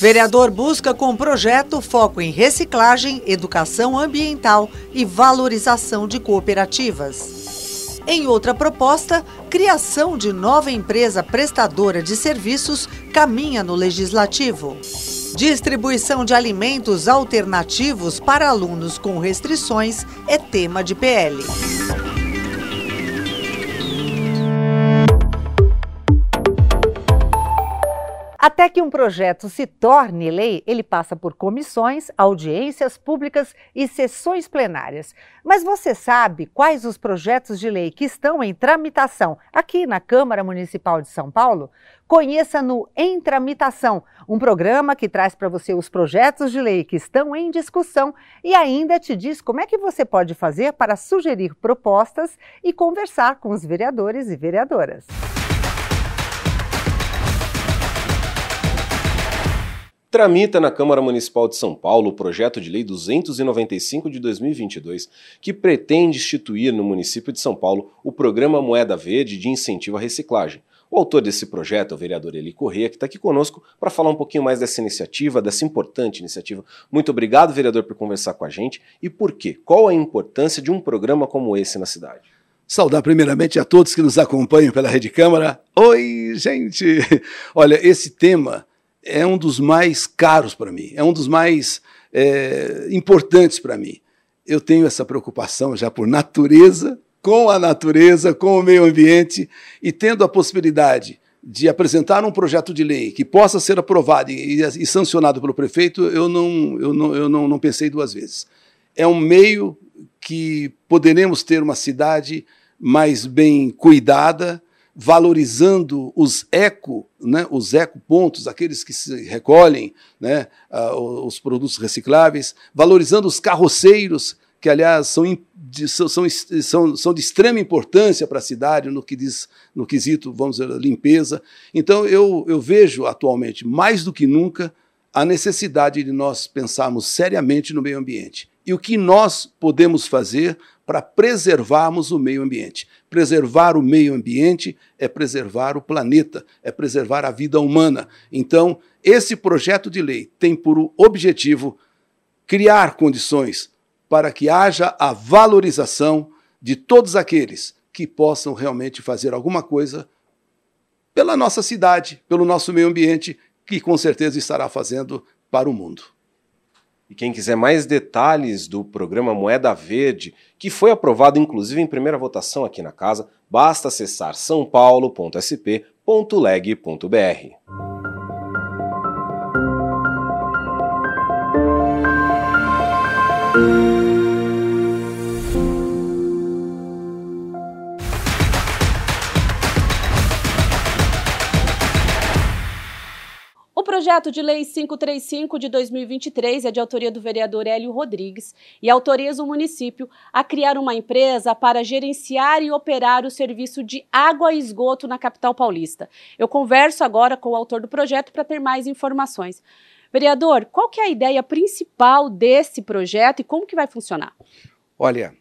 Vereador busca com projeto foco em reciclagem, educação ambiental e valorização de cooperativas. Em outra proposta, criação de nova empresa prestadora de serviços caminha no legislativo. Distribuição de alimentos alternativos para alunos com restrições é tema de PL. Até que um projeto se torne lei, ele passa por comissões, audiências públicas e sessões plenárias. Mas você sabe quais os projetos de lei que estão em tramitação aqui na Câmara Municipal de São Paulo? Conheça no Em Tramitação, um programa que traz para você os projetos de lei que estão em discussão e ainda te diz como é que você pode fazer para sugerir propostas e conversar com os vereadores e vereadoras. Tramita na Câmara Municipal de São Paulo o projeto de lei 295 de 2022, que pretende instituir no município de São Paulo o programa Moeda Verde de incentivo à reciclagem. O autor desse projeto é o vereador Eli Corrêa, que está aqui conosco para falar um pouquinho mais dessa iniciativa, dessa importante iniciativa. Muito obrigado, vereador, por conversar com a gente. E por quê? Qual a importância de um programa como esse na cidade? Saudar primeiramente a todos que nos acompanham pela Rede Câmara. Oi, gente! Olha, esse tema é um dos mais caros para mim, é um dos mais é, importantes para mim. Eu tenho essa preocupação já por natureza, com a natureza, com o meio ambiente, e tendo a possibilidade de apresentar um projeto de lei que possa ser aprovado e, e sancionado pelo prefeito, eu, não, eu, não, eu não, não pensei duas vezes. É um meio que poderemos ter uma cidade mais bem cuidada, valorizando os eco, né, os ecopontos, aqueles que se recolhem, né, uh, os produtos recicláveis, valorizando os carroceiros, que aliás são, de, são, são, são de extrema importância para a cidade no que diz no quesito, vamos dizer, limpeza. Então eu, eu vejo atualmente, mais do que nunca, a necessidade de nós pensarmos seriamente no meio ambiente. E o que nós podemos fazer para preservarmos o meio ambiente. Preservar o meio ambiente é preservar o planeta, é preservar a vida humana. Então, esse projeto de lei tem por objetivo criar condições para que haja a valorização de todos aqueles que possam realmente fazer alguma coisa pela nossa cidade, pelo nosso meio ambiente, que com certeza estará fazendo para o mundo. E quem quiser mais detalhes do programa Moeda Verde, que foi aprovado inclusive em primeira votação aqui na casa, basta acessar sãopaulo.sp.leg.br. projeto de lei 535 de 2023 é de autoria do vereador Hélio Rodrigues e autoriza o município a criar uma empresa para gerenciar e operar o serviço de água e esgoto na capital paulista. Eu converso agora com o autor do projeto para ter mais informações. Vereador, qual que é a ideia principal desse projeto e como que vai funcionar? Olha,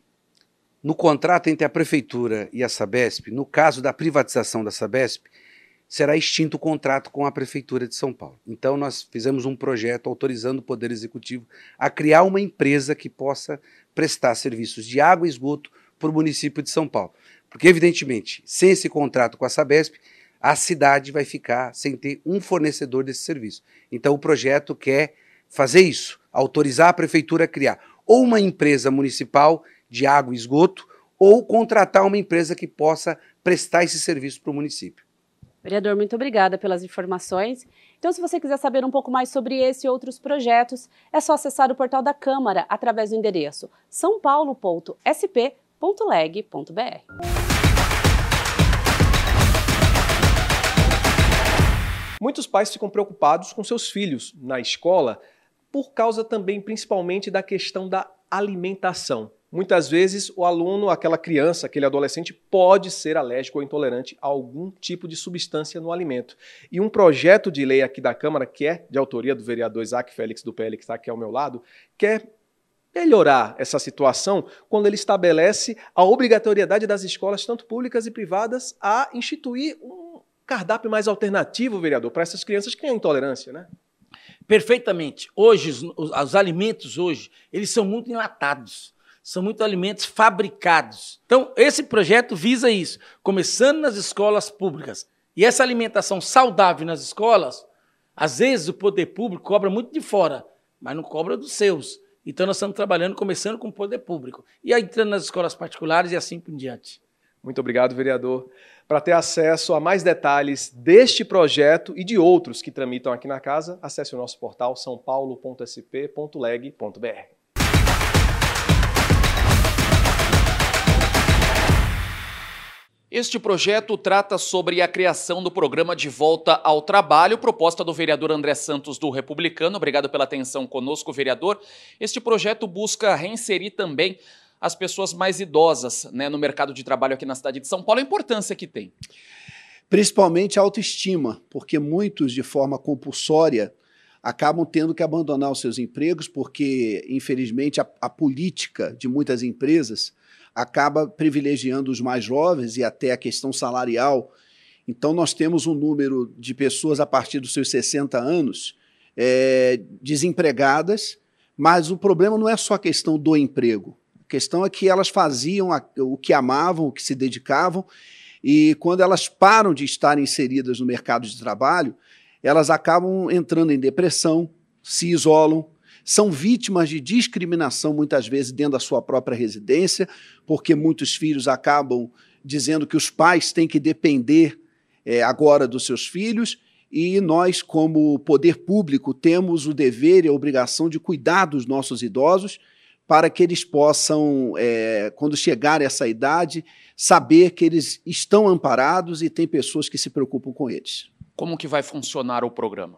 no contrato entre a prefeitura e a Sabesp, no caso da privatização da Sabesp, será extinto o contrato com a Prefeitura de São Paulo. Então, nós fizemos um projeto autorizando o Poder Executivo a criar uma empresa que possa prestar serviços de água e esgoto para o município de São Paulo. Porque, evidentemente, sem esse contrato com a Sabesp, a cidade vai ficar sem ter um fornecedor desse serviço. Então, o projeto quer fazer isso, autorizar a Prefeitura a criar ou uma empresa municipal de água e esgoto ou contratar uma empresa que possa prestar esse serviço para o município. Vereador, muito obrigada pelas informações. Então, se você quiser saber um pouco mais sobre esse e outros projetos, é só acessar o portal da Câmara através do endereço sãopaulo.sp.leg.br. Muitos pais ficam preocupados com seus filhos na escola por causa também, principalmente, da questão da alimentação. Muitas vezes o aluno, aquela criança, aquele adolescente pode ser alérgico ou intolerante a algum tipo de substância no alimento. E um projeto de lei aqui da Câmara, que é de autoria do vereador Isaac Félix do PL, que está aqui ao meu lado, quer melhorar essa situação quando ele estabelece a obrigatoriedade das escolas, tanto públicas e privadas, a instituir um cardápio mais alternativo, vereador, para essas crianças que têm intolerância, né? perfeitamente. Hoje, os, os, alimentos hoje, eles são muito enlatados. São muito alimentos fabricados. Então, esse projeto visa isso, começando nas escolas públicas. E essa alimentação saudável nas escolas, às vezes o poder público cobra muito de fora, mas não cobra dos seus. Então, nós estamos trabalhando, começando com o poder público. E aí, entrando nas escolas particulares e assim por diante. Muito obrigado, vereador. Para ter acesso a mais detalhes deste projeto e de outros que tramitam aqui na casa, acesse o nosso portal sãopaulo.sp.leg.br. Este projeto trata sobre a criação do programa de volta ao trabalho, proposta do vereador André Santos do Republicano. Obrigado pela atenção conosco, vereador. Este projeto busca reinserir também as pessoas mais idosas né, no mercado de trabalho aqui na cidade de São Paulo, a importância que tem? Principalmente a autoestima, porque muitos, de forma compulsória, acabam tendo que abandonar os seus empregos, porque, infelizmente, a, a política de muitas empresas acaba privilegiando os mais jovens e até a questão salarial. Então, nós temos um número de pessoas a partir dos seus 60 anos é, desempregadas, mas o problema não é só a questão do emprego questão é que elas faziam o que amavam, o que se dedicavam, e quando elas param de estar inseridas no mercado de trabalho, elas acabam entrando em depressão, se isolam, são vítimas de discriminação muitas vezes dentro da sua própria residência, porque muitos filhos acabam dizendo que os pais têm que depender é, agora dos seus filhos e nós, como poder público, temos o dever e a obrigação de cuidar dos nossos idosos para que eles possam, é, quando chegar essa idade, saber que eles estão amparados e tem pessoas que se preocupam com eles. Como que vai funcionar o programa?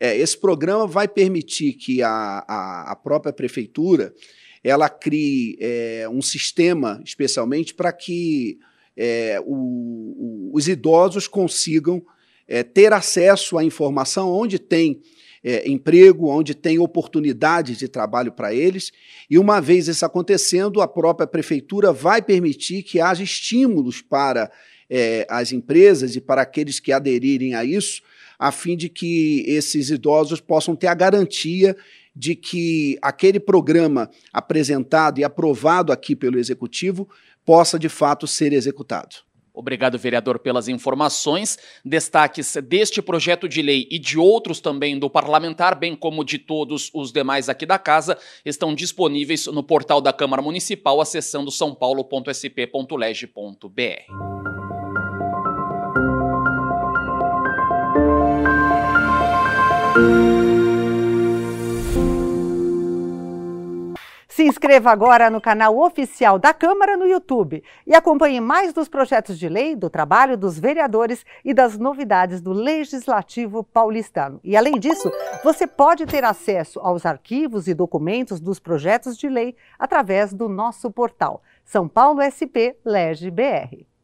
É, esse programa vai permitir que a, a, a própria prefeitura ela crie é, um sistema, especialmente para que é, o, o, os idosos consigam é, ter acesso à informação onde tem é, emprego, onde tem oportunidades de trabalho para eles. E uma vez isso acontecendo, a própria prefeitura vai permitir que haja estímulos para é, as empresas e para aqueles que aderirem a isso, a fim de que esses idosos possam ter a garantia de que aquele programa apresentado e aprovado aqui pelo executivo possa de fato ser executado. Obrigado, vereador, pelas informações. Destaques deste projeto de lei e de outros também do parlamentar, bem como de todos os demais aqui da casa, estão disponíveis no portal da Câmara Municipal, acessando sãopaulo.sp.leg.br. inscreva agora no canal oficial da Câmara no YouTube e acompanhe mais dos projetos de lei, do trabalho dos vereadores e das novidades do Legislativo paulistano. E além disso, você pode ter acesso aos arquivos e documentos dos projetos de lei através do nosso portal São Paulo SP Lege BR.